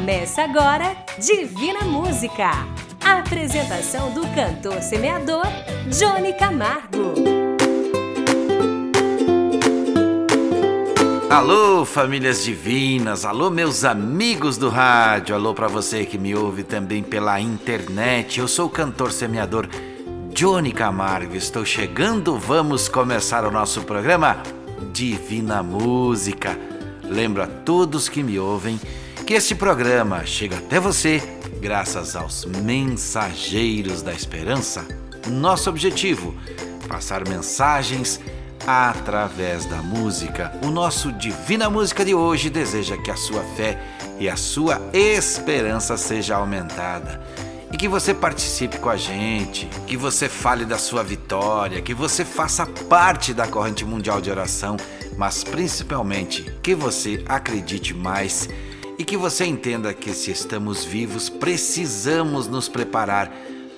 Começa agora Divina Música. A apresentação do cantor semeador Johnny Camargo. Alô, famílias divinas, alô, meus amigos do rádio, alô para você que me ouve também pela internet. Eu sou o cantor semeador Johnny Camargo, estou chegando, vamos começar o nosso programa Divina Música. Lembro a todos que me ouvem que este programa chega até você graças aos mensageiros da esperança. Nosso objetivo: passar mensagens através da música. O nosso Divina Música de hoje deseja que a sua fé e a sua esperança seja aumentada. E que você participe com a gente, que você fale da sua vitória, que você faça parte da corrente mundial de oração, mas principalmente que você acredite mais e que você entenda que se estamos vivos, precisamos nos preparar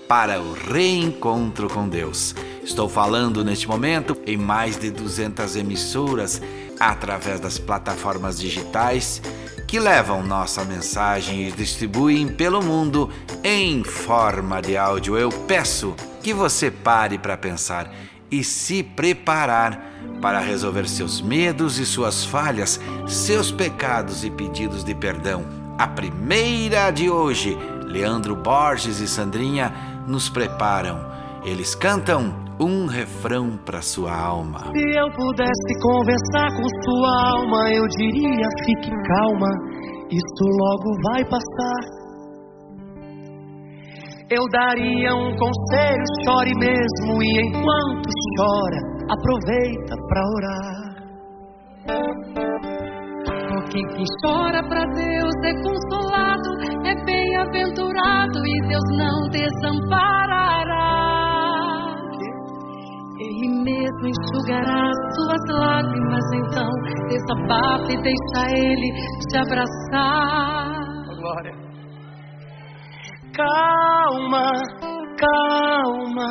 para o reencontro com Deus. Estou falando neste momento em mais de 200 emissoras através das plataformas digitais que levam nossa mensagem e distribuem pelo mundo em forma de áudio. Eu peço que você pare para pensar e se preparar para resolver seus medos e suas falhas, seus pecados e pedidos de perdão. A primeira de hoje, Leandro Borges e Sandrinha nos preparam. Eles cantam um refrão para sua alma. Se eu pudesse conversar com sua alma, eu diria: fique calma, isso logo vai passar. Eu daria um conselho, chore mesmo, e enquanto chora, aproveita para orar. Porque quem chora para Deus é consolado, é bem-aventurado e Deus não desamparará. Ele mesmo enxugará suas lágrimas, então desabafe e deixa Ele te abraçar. Glória. Calma, calma,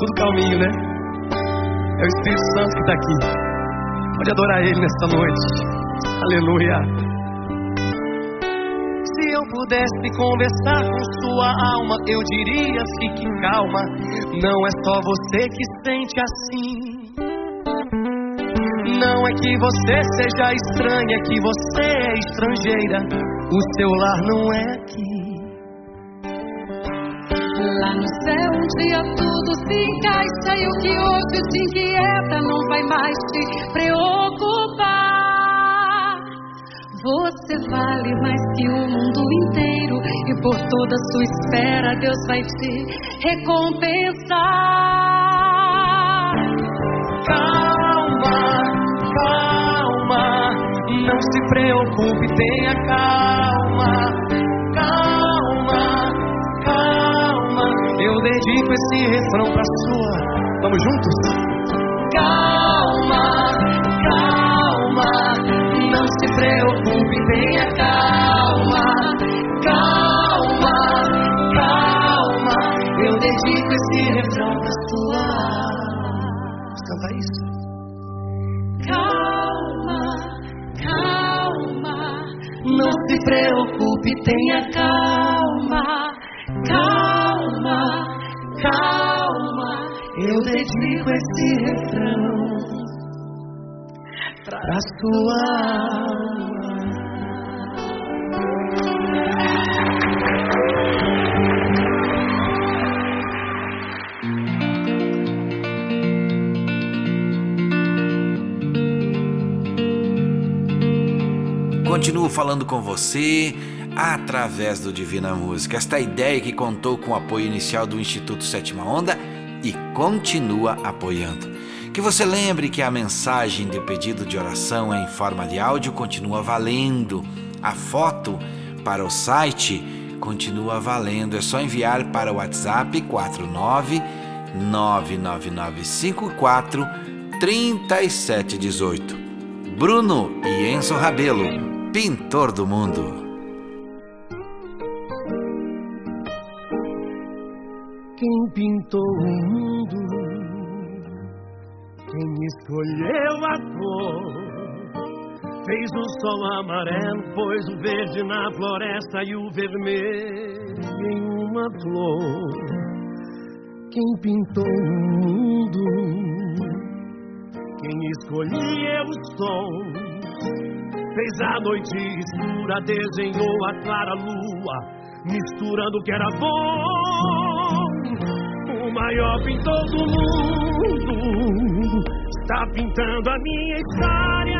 Tudo calminho, né? É o Espírito Santo que está aqui. Pode adorar Ele nesta noite. Aleluia. Se eu pudesse conversar com sua alma, eu diria: fique calma. Não é só você que sente assim. Não é que você seja estranha, é que você é estrangeira. O seu lar não é aqui. Dia tudo se encaixa e o que hoje te inquieta não vai mais te preocupar. Você vale mais que o mundo inteiro e por toda a sua espera Deus vai te recompensar. Calma, calma, não se preocupe, tenha calma. Dedico esse refrão pra sua. Vamos juntos? Calma, calma, não se preocupe, tenha calma. Calma, calma, eu dedico esse refrão pra sua. Vamos cantar isso? Calma, calma, Não se preocupe, tenha calma, dedico esse refrão pra sua. Continuo falando com você através do Divina Música. Esta ideia que contou com o apoio inicial do Instituto Sétima Onda e continua apoiando. Que você lembre que a mensagem de pedido de oração em forma de áudio continua valendo. A foto para o site continua valendo. É só enviar para o WhatsApp 49 99954 3718. Bruno e Enzo Rabelo, pintor do mundo. Sol amarelo, pôs o verde na floresta e o vermelho em uma flor. Quem pintou o mundo? Quem escolheu o sol? Fez a noite escura, desenhou a clara lua, misturando o que era bom. O maior pintor do mundo está pintando a minha história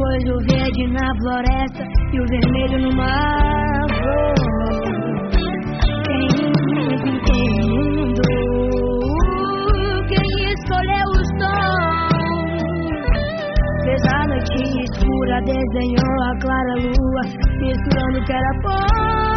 Pôs o verde na floresta e o vermelho no mar. Quem tem mundo? Quem escolheu o som? Fez a noite escura, desenhou a clara lua, misturando o que era bom.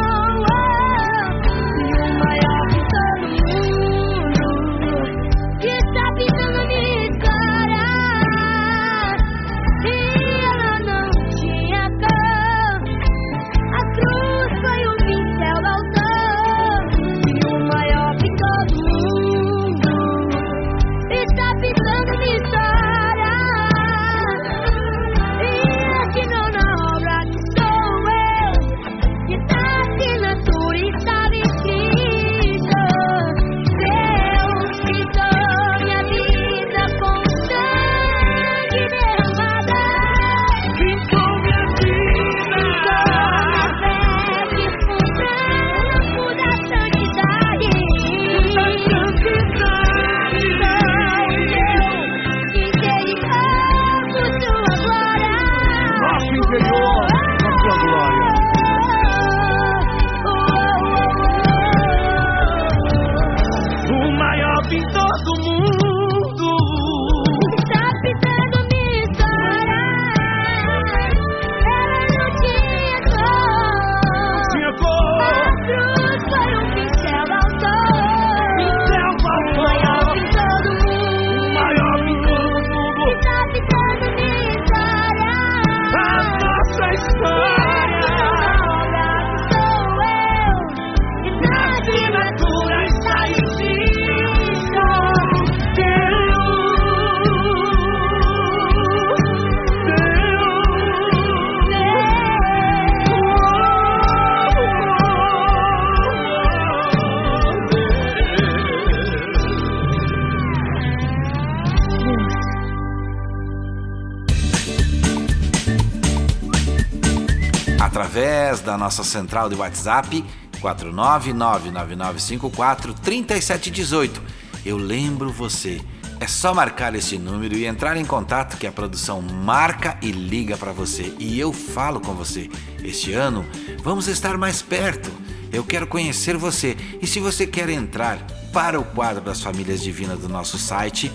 Através da nossa central de WhatsApp 49999543718. Eu lembro você. É só marcar esse número e entrar em contato que a produção marca e liga para você e eu falo com você. Este ano vamos estar mais perto. Eu quero conhecer você e se você quer entrar para o quadro das famílias divinas do nosso site,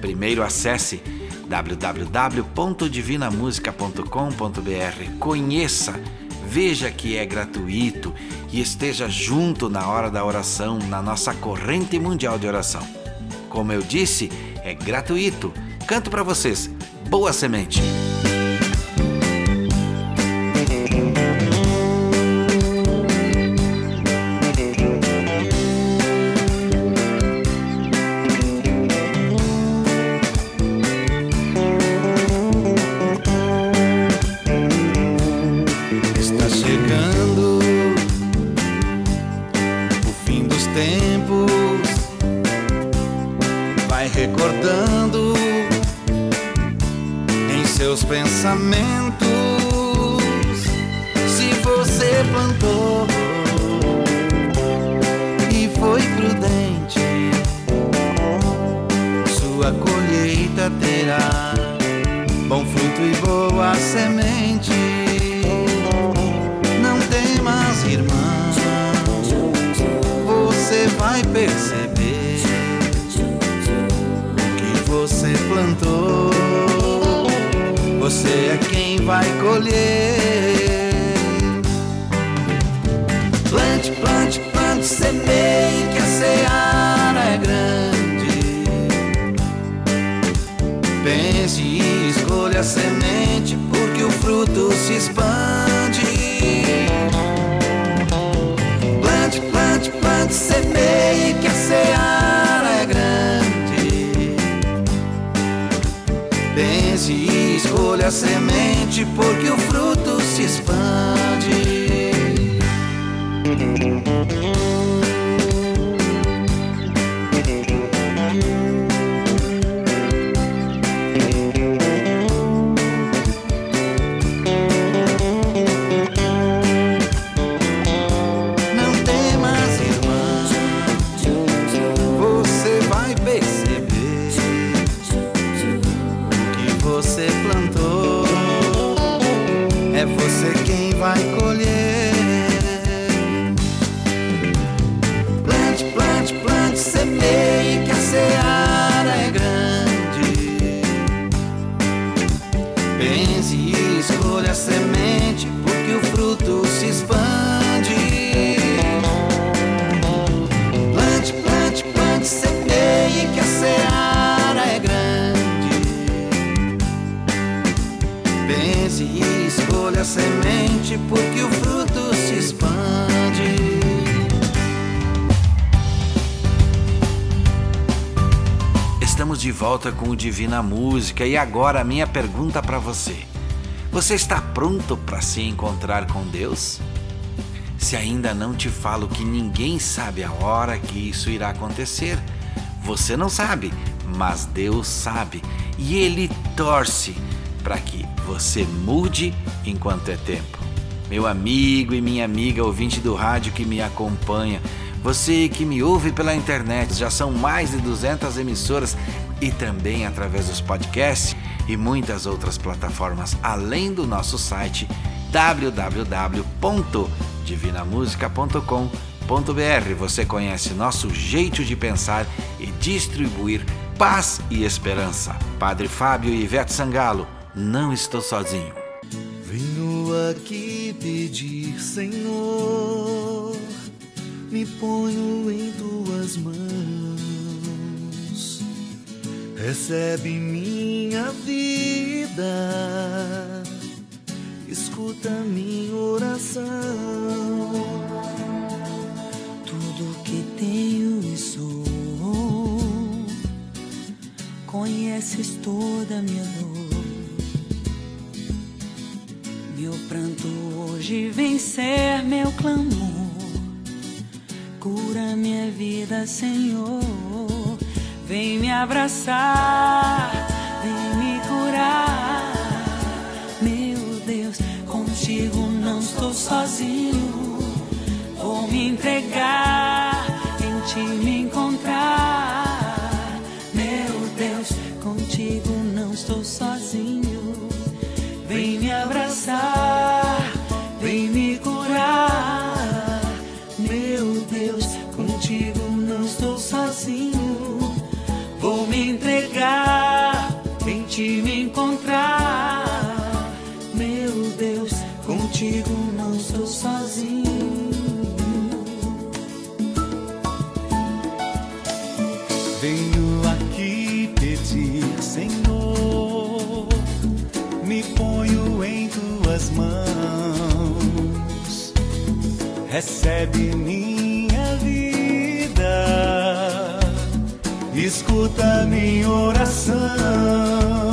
primeiro acesse www.divinamusica.com.br. Conheça Veja que é gratuito e esteja junto na hora da oração na nossa corrente mundial de oração. Como eu disse, é gratuito. Canto para vocês. Boa semente. Sua colheita terá bom fruto e boa semente. Não temas, irmã, você vai perceber o que você plantou. Você é quem vai colher. Plante, plante, plante, semeie que a Pense e escolha a semente, porque o fruto se expande. Plante, plante, plante, semeie que a seara é grande. Pense e escolha a semente, porque o fruto se expande. Pense e escolha a semente, porque o fruto se expande. Plante, plante, plante, semeie que a seara é grande. Pense e escolha a semente, porque o Estamos de volta com o Divina Música e agora a minha pergunta para você. Você está pronto para se encontrar com Deus? Se ainda não te falo que ninguém sabe a hora que isso irá acontecer, você não sabe, mas Deus sabe e Ele torce para que você mude enquanto é tempo. Meu amigo e minha amiga ouvinte do rádio que me acompanha, você que me ouve pela internet, já são mais de 200 emissoras e também através dos podcasts e muitas outras plataformas, além do nosso site www.divinamusica.com.br. Você conhece nosso jeito de pensar e distribuir paz e esperança. Padre Fábio e Ivete Sangalo, não estou sozinho. Venho aqui pedir, Senhor, me ponho em tuas mãos. Recebe minha vida, escuta minha oração. Tudo que tenho e sou, conheces toda minha dor. Meu pranto hoje vem ser meu clamor. Minha vida, Senhor. Vem me abraçar, vem me curar. Meu Deus, contigo não estou sozinho. Vou me entregar, em ti me Recebe minha vida, escuta minha oração.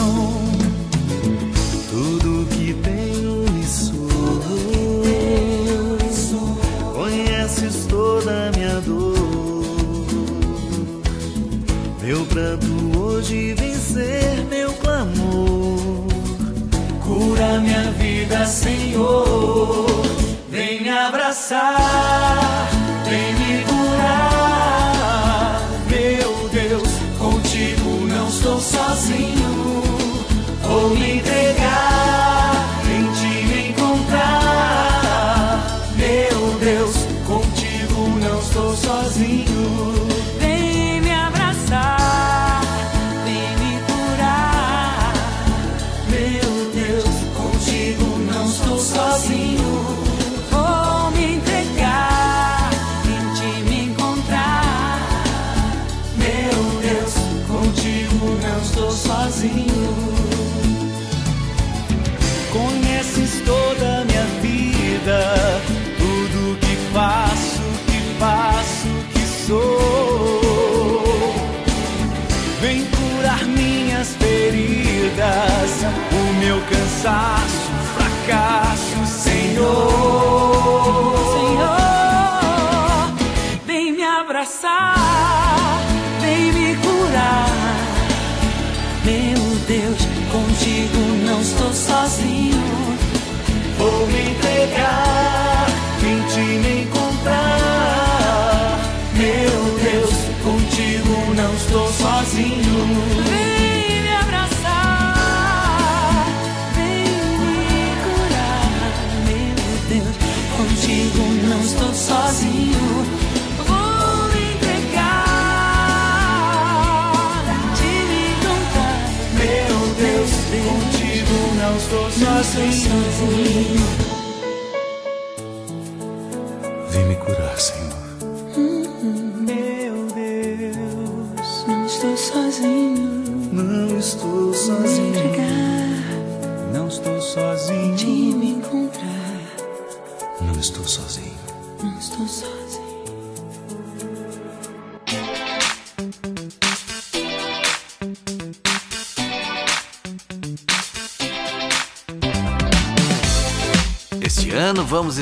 Não estou sozinho.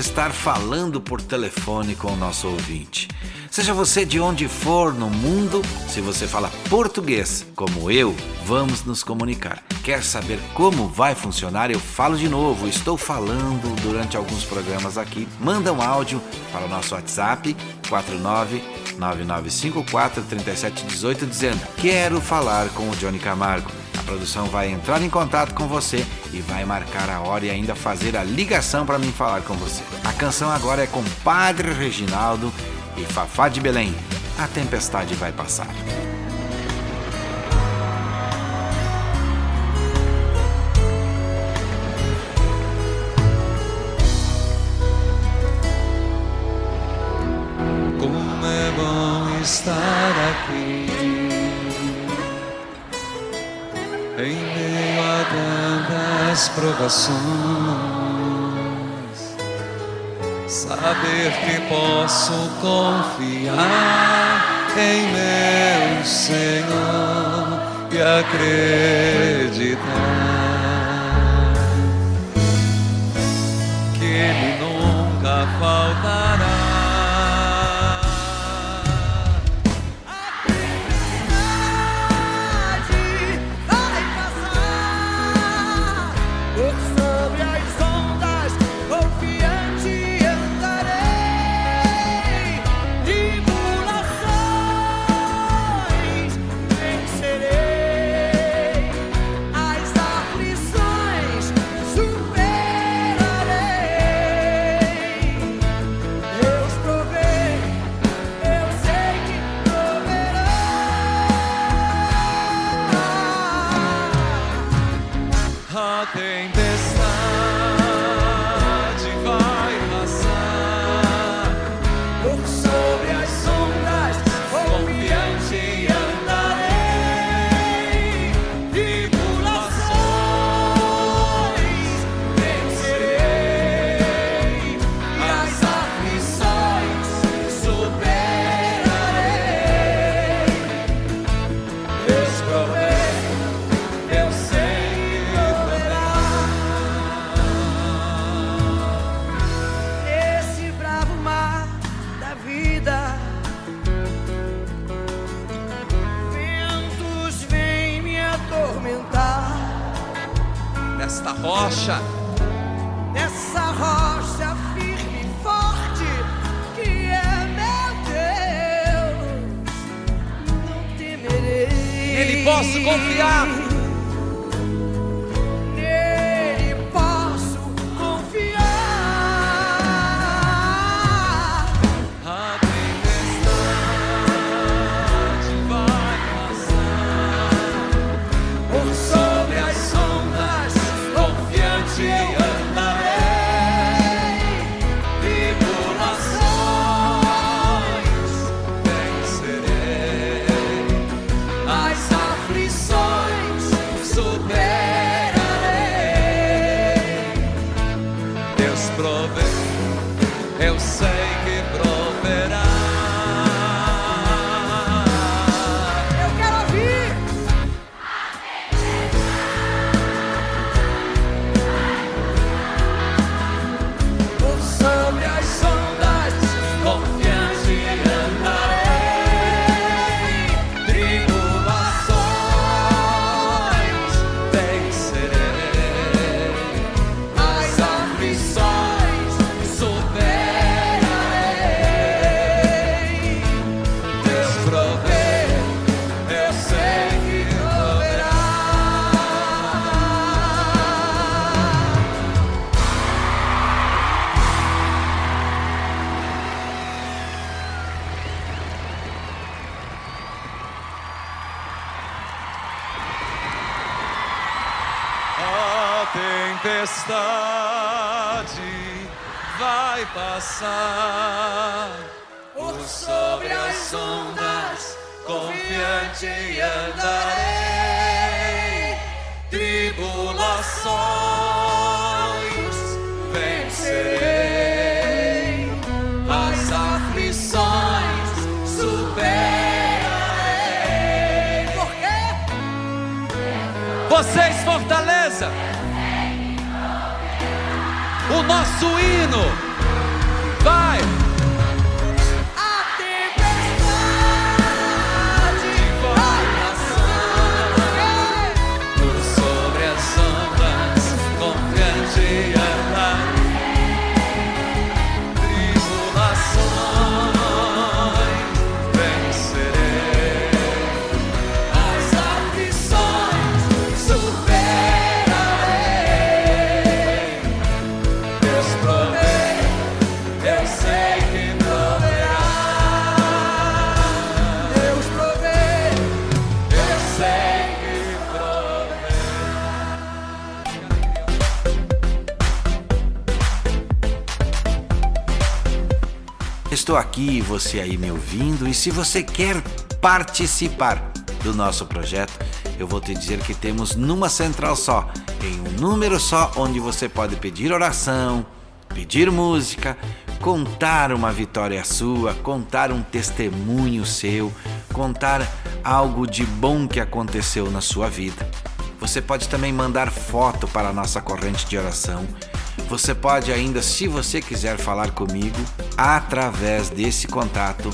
Estar falando por telefone com o nosso ouvinte. Seja você de onde for no mundo, se você fala português como eu, vamos nos comunicar. Quer saber como vai funcionar? Eu falo de novo, estou falando durante alguns programas aqui. Manda um áudio para o nosso WhatsApp 499943718 dizendo: "Quero falar com o Johnny Camargo". Produção vai entrar em contato com você e vai marcar a hora e ainda fazer a ligação para mim falar com você. A canção agora é com Padre Reginaldo e Fafá de Belém. A tempestade vai passar. Como é bom estar aqui em meio a tantas provações. Saber que posso confiar em meu Senhor e acreditar Estou aqui, você aí me ouvindo, e se você quer participar do nosso projeto, eu vou te dizer que temos numa central só, em um número só, onde você pode pedir oração, pedir música, contar uma vitória sua, contar um testemunho seu, contar algo de bom que aconteceu na sua vida. Você pode também mandar foto para a nossa corrente de oração. Você pode ainda, se você quiser falar comigo, através desse contato.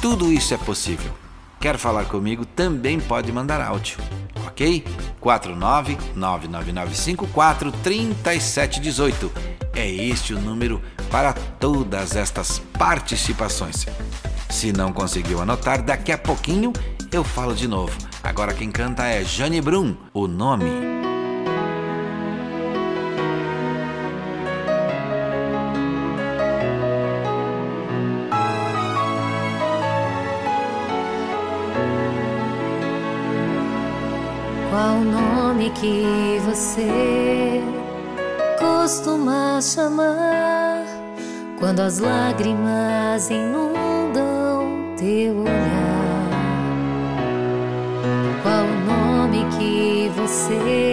Tudo isso é possível. Quer falar comigo? Também pode mandar áudio, ok? 49999543718. É este o número para todas estas participações. Se não conseguiu anotar, daqui a pouquinho eu falo de novo. Agora quem canta é Jane Brum, o nome. Que você costuma chamar quando as lágrimas inundam teu olhar? Qual o nome que você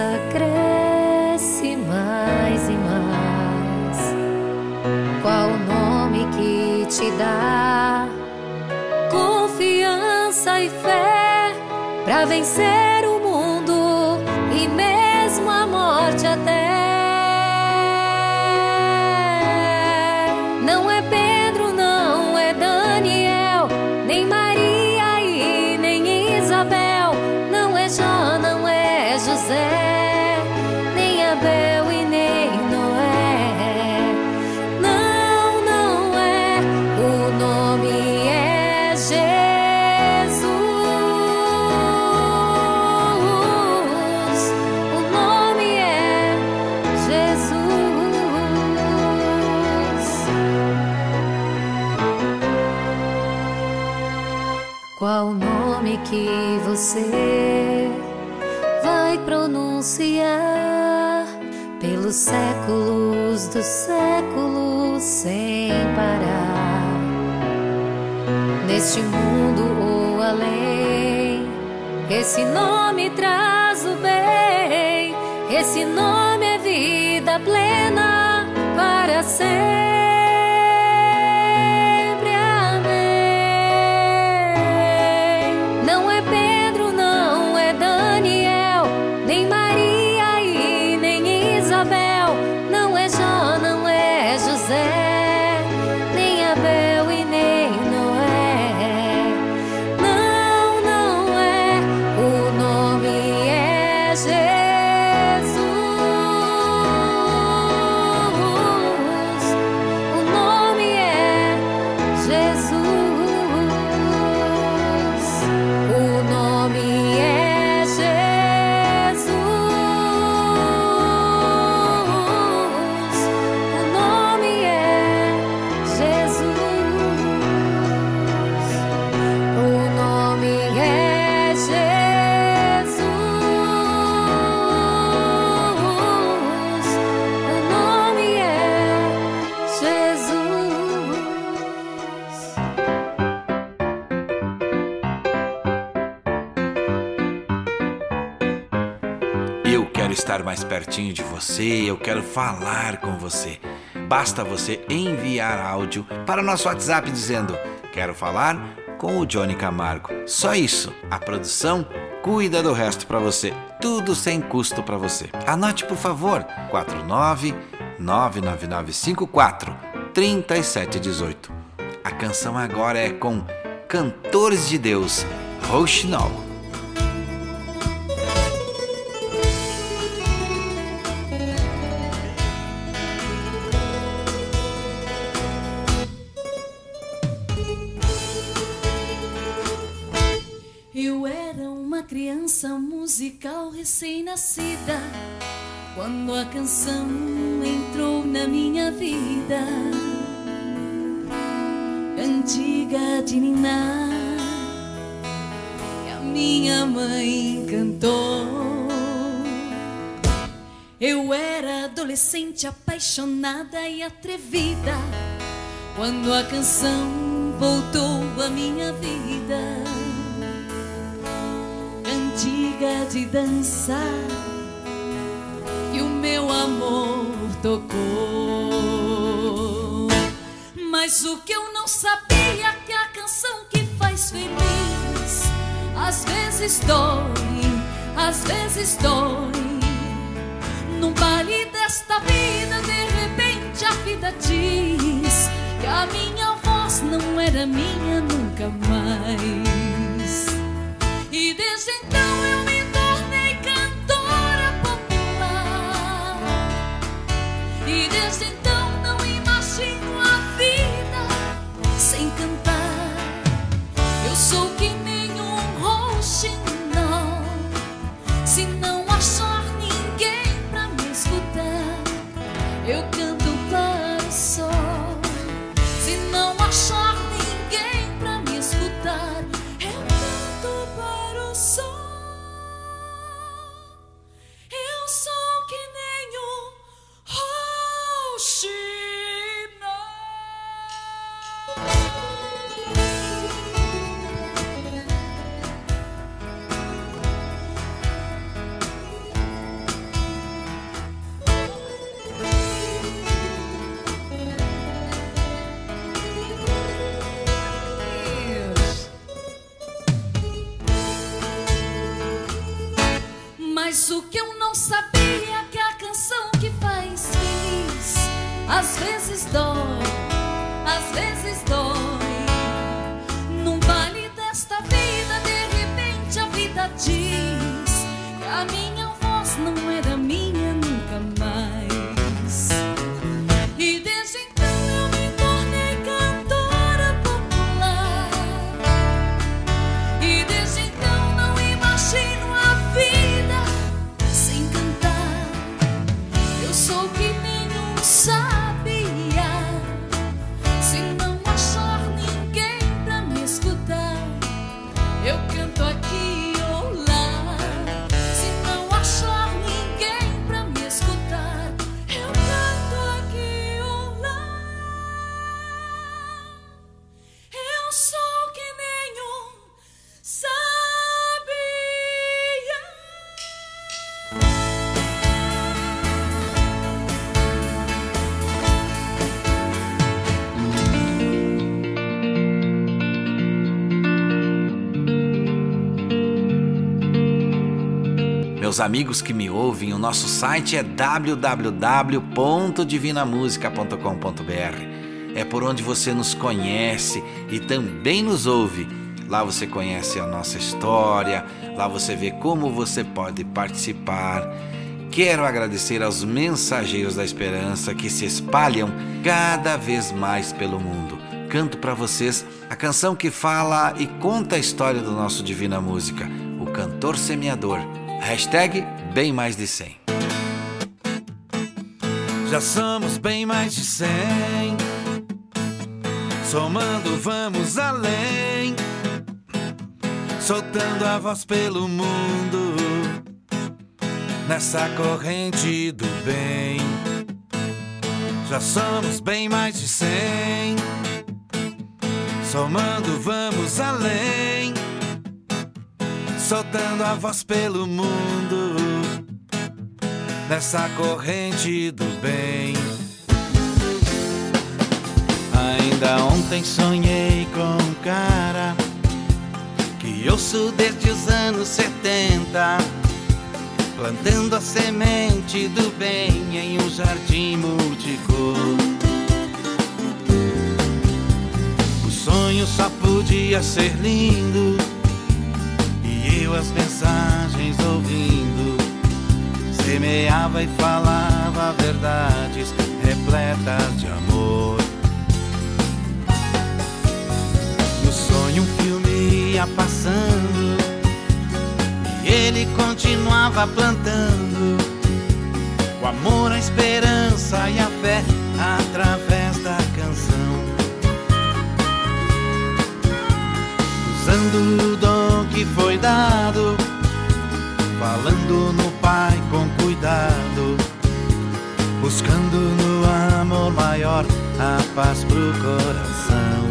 esperança cresce mais e mais. Qual o nome que te dá confiança e fé para vencer o mundo e mesmo a morte até? Além, esse nome traz o bem, esse nome você, eu quero falar com você. Basta você enviar áudio para o nosso WhatsApp dizendo: Quero falar com o Johnny Camargo. Só isso. A produção cuida do resto para você. Tudo sem custo para você. Anote, por favor: 49 99954 3718. A canção agora é com Cantores de Deus, Rochinol. Uma criança musical recém-nascida quando a canção entrou na minha vida. Cantiga de Niná que a minha mãe cantou. Eu era adolescente apaixonada e atrevida quando a canção voltou à minha vida cantiga de dançar e o meu amor tocou. Mas o que eu não sabia é que a canção que faz feliz às vezes dói, às vezes dói. Num baile desta vida, de repente a vida diz que a minha voz não era minha nunca mais. E desde então eu Amigos que me ouvem, o nosso site é www.divinamusica.com.br. É por onde você nos conhece e também nos ouve. Lá você conhece a nossa história, lá você vê como você pode participar. Quero agradecer aos mensageiros da esperança que se espalham cada vez mais pelo mundo. Canto para vocês a canção que fala e conta a história do nosso Divina Música, o cantor semeador. Hashtag bem mais de 100. Já somos bem mais de cem. Somando, vamos além. Soltando a voz pelo mundo. Nessa corrente do bem. Já somos bem mais de cem. Somando, vamos além. Soltando a voz pelo mundo nessa corrente do bem. Ainda ontem sonhei com um cara que ouço desde os anos 70, plantando a semente do bem em um jardim multicor. O sonho só podia ser lindo e eu as mensagens ouvindo semeava e falava verdades repletas de amor. No sonho um filme ia passando e ele continuava plantando o amor, a esperança e a fé através da canção. Usando o dom que foi dado falando no Pai com cuidado, buscando no amor maior a paz pro coração.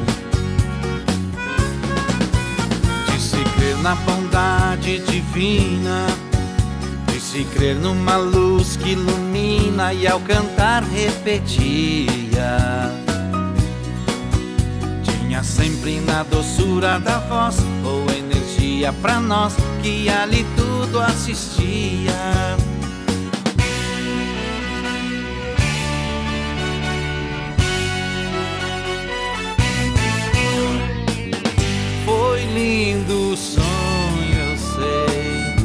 Disse crer na bondade divina, disse crer numa luz que ilumina e ao cantar repetia. Sempre na doçura da voz ou energia pra nós que ali tudo assistia. Foi lindo o sonho, eu sei.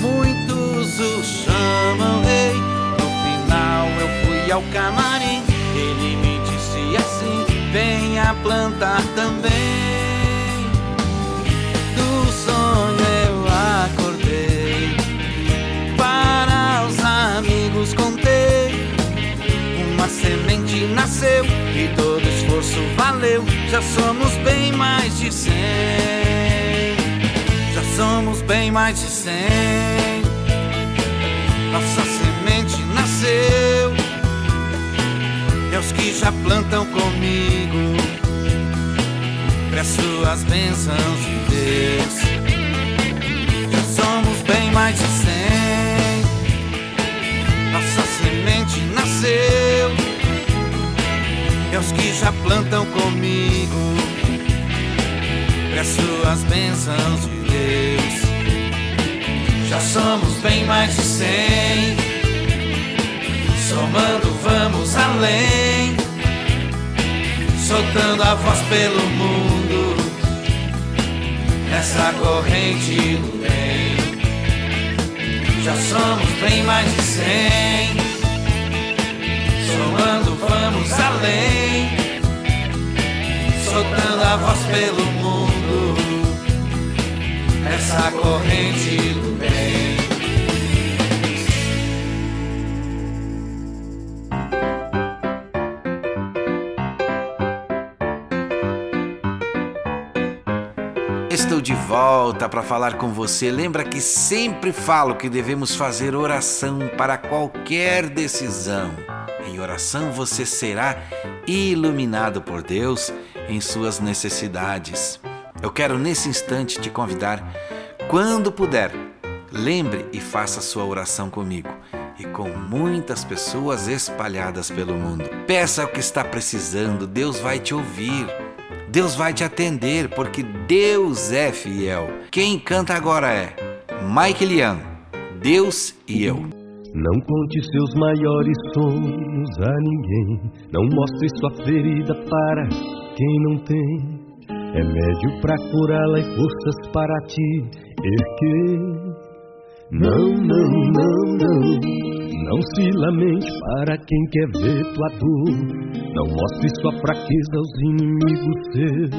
Muitos o chamam rei. No final eu fui ao camarim. Ele me disse assim: venha plantar também. E todo esforço valeu. Já somos bem mais de cem. Já somos bem mais de cem. Nossa semente nasceu. E aos que já plantam comigo, peço as bênçãos de Deus. Já somos bem mais de cem. Nossa semente nasceu. Aos que já plantam comigo, peço as bênçãos de Deus. Já somos bem mais de cem. Somando, vamos além. Soltando a voz pelo mundo. Nessa corrente do bem. Já somos bem mais de cem. Somando, vamos além. Soltando a voz pelo mundo. Nessa corrente do bem. Estou de volta para falar com você. Lembra que sempre falo que devemos fazer oração para qualquer decisão. Oração você será iluminado por Deus em suas necessidades. Eu quero nesse instante te convidar, quando puder, lembre e faça sua oração comigo e com muitas pessoas espalhadas pelo mundo. Peça o que está precisando, Deus vai te ouvir. Deus vai te atender porque Deus é fiel. Quem canta agora é Mike Lian, Deus e eu. Não conte seus maiores sonhos a ninguém. Não mostre sua ferida para quem não tem. Remédio para curá-la e forças para te erguer. Não, não, não, não. Não se lamente para quem quer ver tua dor. Não mostre sua fraqueza aos inimigos seus.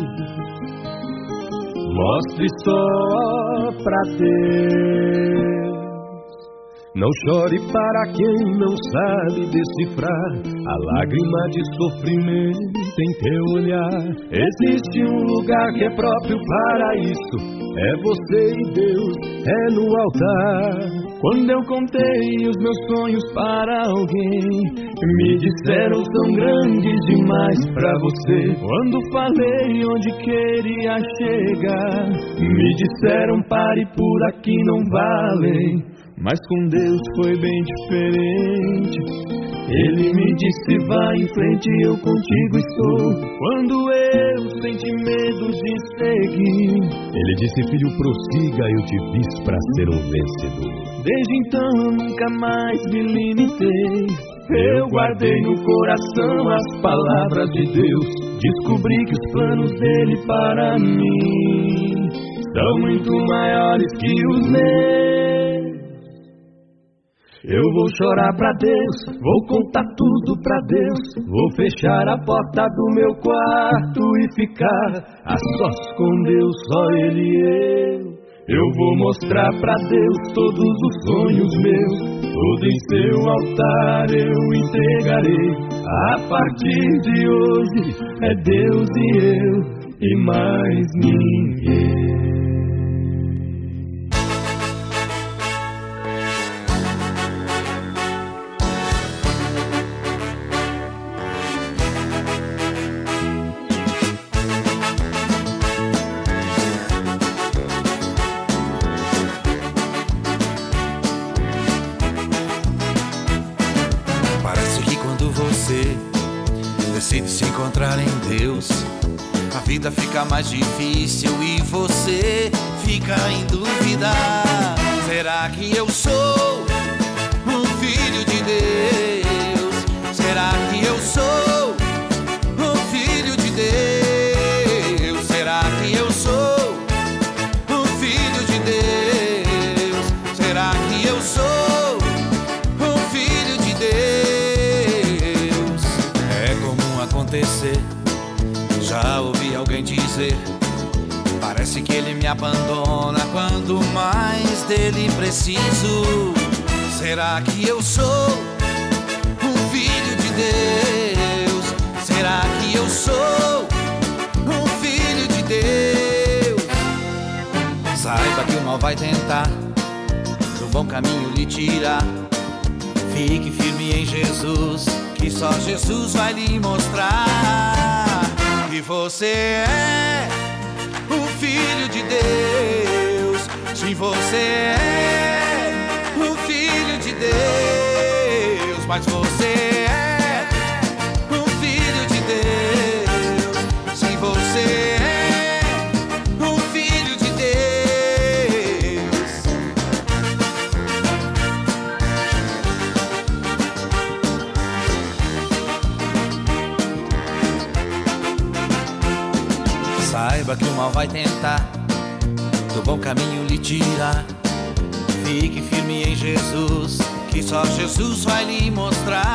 Mostre só pra Deus. Não chore para quem não sabe decifrar a lágrima de sofrimento em teu olhar. Existe um lugar que é próprio para isso. É você e Deus, é no altar. Quando eu contei os meus sonhos para alguém, me disseram são grandes demais para você. Quando falei onde queria chegar, me disseram pare por aqui não vale. Mas com Deus foi bem diferente. Ele me disse: vá em frente, eu contigo estou. Quando eu senti medo de seguir, Ele disse: Filho, prossiga, eu te fiz para ser um vencedor. Desde então nunca mais me limitei. Eu guardei no coração as palavras de Deus. Descobri que os planos dele para mim são muito maiores que os meus. Eu vou chorar pra Deus, vou contar tudo pra Deus. Vou fechar a porta do meu quarto e ficar a sós com Deus, só Ele e eu. Eu vou mostrar pra Deus todos os sonhos meus. Tudo em seu altar eu entregarei. A partir de hoje é Deus e eu e mais ninguém. Quando você decide se encontrar em Deus, a vida fica mais difícil e você fica em dúvida. Será que eu sou um filho de Deus? Será que eu sou abandona quando mais dele preciso. Será que eu sou um filho de Deus? Será que eu sou um filho de Deus? Saiba que o mal vai tentar do bom caminho lhe tirar. Fique firme em Jesus, que só Jesus vai lhe mostrar que você é filho de Deus. Sim, você é um filho de Deus, mas você é um filho de Deus. Sim, você é saiba que o mal vai tentar do bom caminho lhe tirar. Fique firme em Jesus, que só Jesus vai lhe mostrar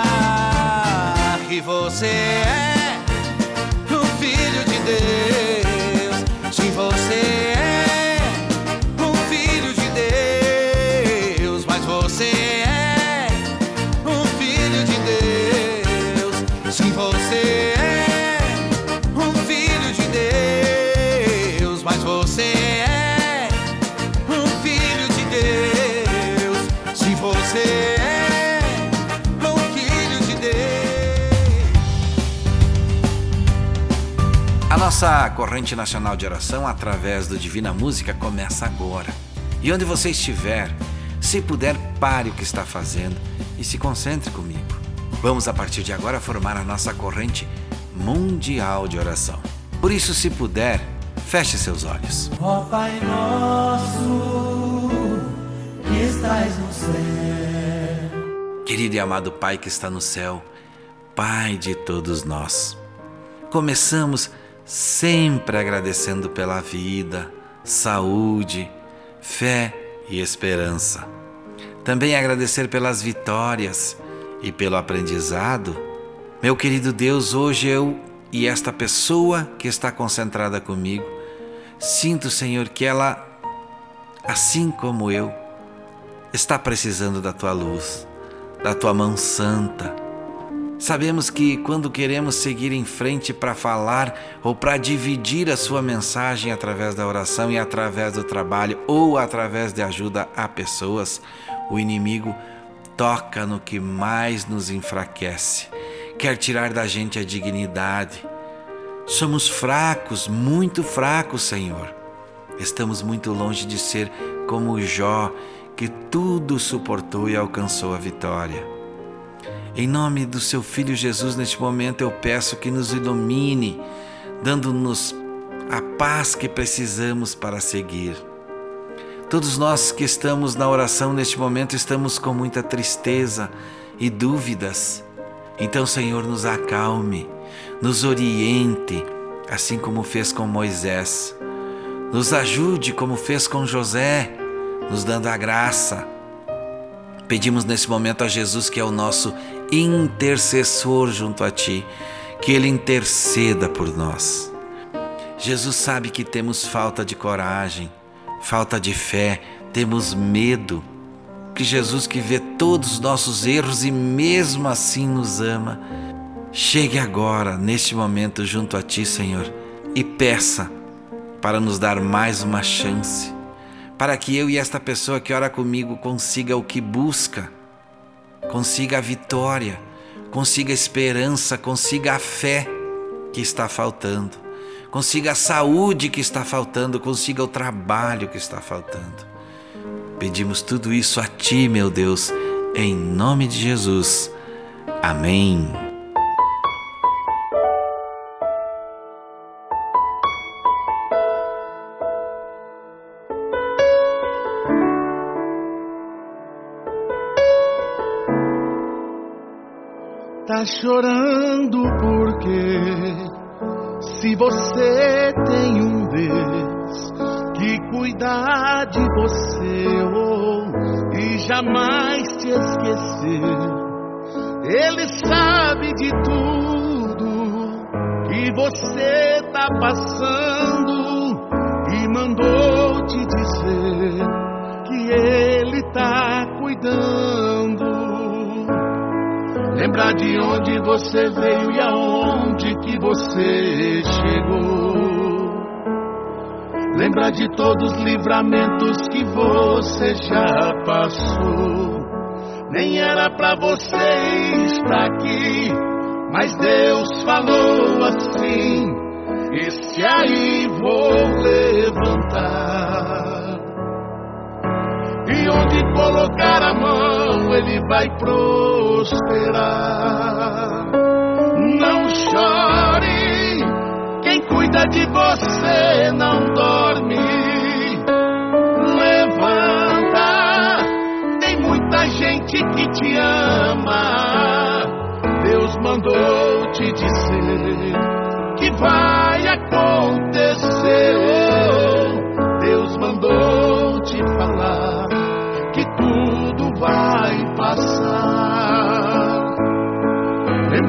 que você é o filho de Deus. Nossa corrente nacional de oração através do Divina Música começa agora. E onde você estiver, se puder, pare o que está fazendo e se concentre comigo. Vamos a partir de agora formar a nossa corrente mundial de oração. Por isso, se puder, feche seus olhos. Ó Pai nosso, que estás no céu. Querido e amado Pai que está no céu, Pai de todos nós, começamos sempre agradecendo pela vida, saúde, fé e esperança. Também agradecer pelas vitórias e pelo aprendizado. Meu querido Deus, hoje eu e esta pessoa que está concentrada comigo, sinto, Senhor, que ela, assim como eu, está precisando da tua luz, da tua mão santa. Sabemos que quando queremos seguir em frente para falar ou para dividir a sua mensagem através da oração e através do trabalho ou através de ajuda a pessoas, o inimigo toca no que mais nos enfraquece, quer tirar da gente a dignidade. Somos fracos, muito fracos, Senhor. Estamos muito longe de ser como Jó, que tudo suportou e alcançou a vitória. Em nome do seu Filho Jesus, neste momento eu peço que nos ilumine, dando-nos a paz que precisamos para seguir. Todos nós que estamos na oração neste momento estamos com muita tristeza e dúvidas. Então, Senhor, nos acalme, nos oriente, assim como fez com Moisés. Nos ajude como fez com José, nos dando a graça. Pedimos nesse momento a Jesus, que é o nosso intercessor junto a Ti, que Ele interceda por nós. Jesus sabe que temos falta de coragem, falta de fé, temos medo. Que Jesus, que vê todos os nossos erros e mesmo assim nos ama, chegue agora, neste momento, junto a Ti, Senhor, e peça para nos dar mais uma chance, para que eu e esta pessoa que ora comigo consiga o que busca, consiga a vitória, consiga a esperança, consiga a fé que está faltando, consiga a saúde que está faltando, consiga o trabalho que está faltando. Pedimos tudo isso a Ti, meu Deus, em nome de Jesus. Amém. Chorando porque se você tem um Deus que cuidar de você oh, e jamais te esquecer, Ele sabe de tudo que você tá passando e mandou te dizer que Ele tá cuidando. Lembrar de onde você veio e aonde que você chegou. Lembrar de todos os livramentos que você já passou. Nem era pra você estar aqui, mas Deus falou assim: Esse aí vou levantar. E onde colocar a ele vai prosperar. Não chore, quem cuida de você não dorme. Levanta, tem muita gente que te ama. Deus mandou te dizer que vai acontecer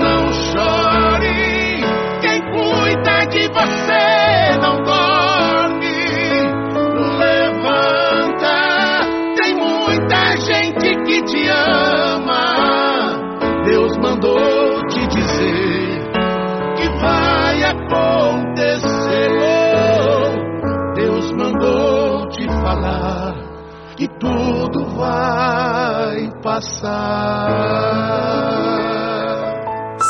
Não chore, quem cuida de você não dorme. Levanta, tem muita gente que te ama. Deus mandou te dizer que vai acontecer. Deus mandou te falar que tudo vai passar.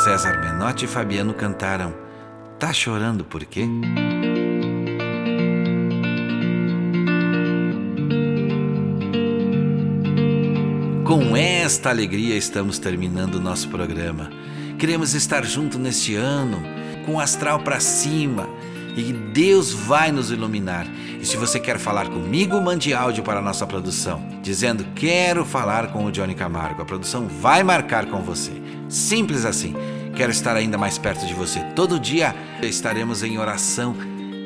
César Menotti e Fabiano cantaram Tá chorando por quê? Com esta alegria estamos terminando o nosso programa. Queremos estar junto neste ano, com o astral para cima, e Deus vai nos iluminar. E se você quer falar comigo, mande áudio para a nossa produção, dizendo quero falar com o Johnny Camargo. A produção vai marcar com você. Simples assim. Quero estar ainda mais perto de você. Todo dia estaremos em oração,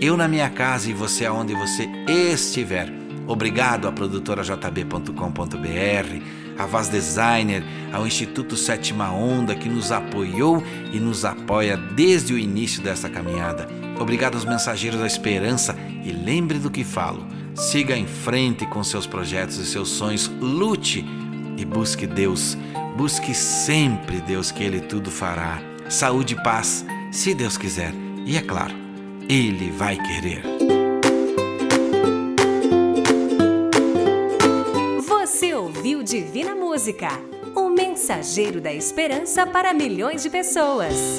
eu na minha casa e você aonde você estiver. Obrigado à produtora jb.com.br, a Vaz Designer, ao Instituto Sétima Onda que nos apoiou e nos apoia desde o início dessa caminhada. Obrigado aos mensageiros da esperança e lembre do que falo. Siga em frente com seus projetos e seus sonhos, lute e busque Deus. Busque sempre Deus, que Ele tudo fará. Saúde e paz, se Deus quiser. E é claro, Ele vai querer. Divina Música, o mensageiro da esperança para milhões de pessoas.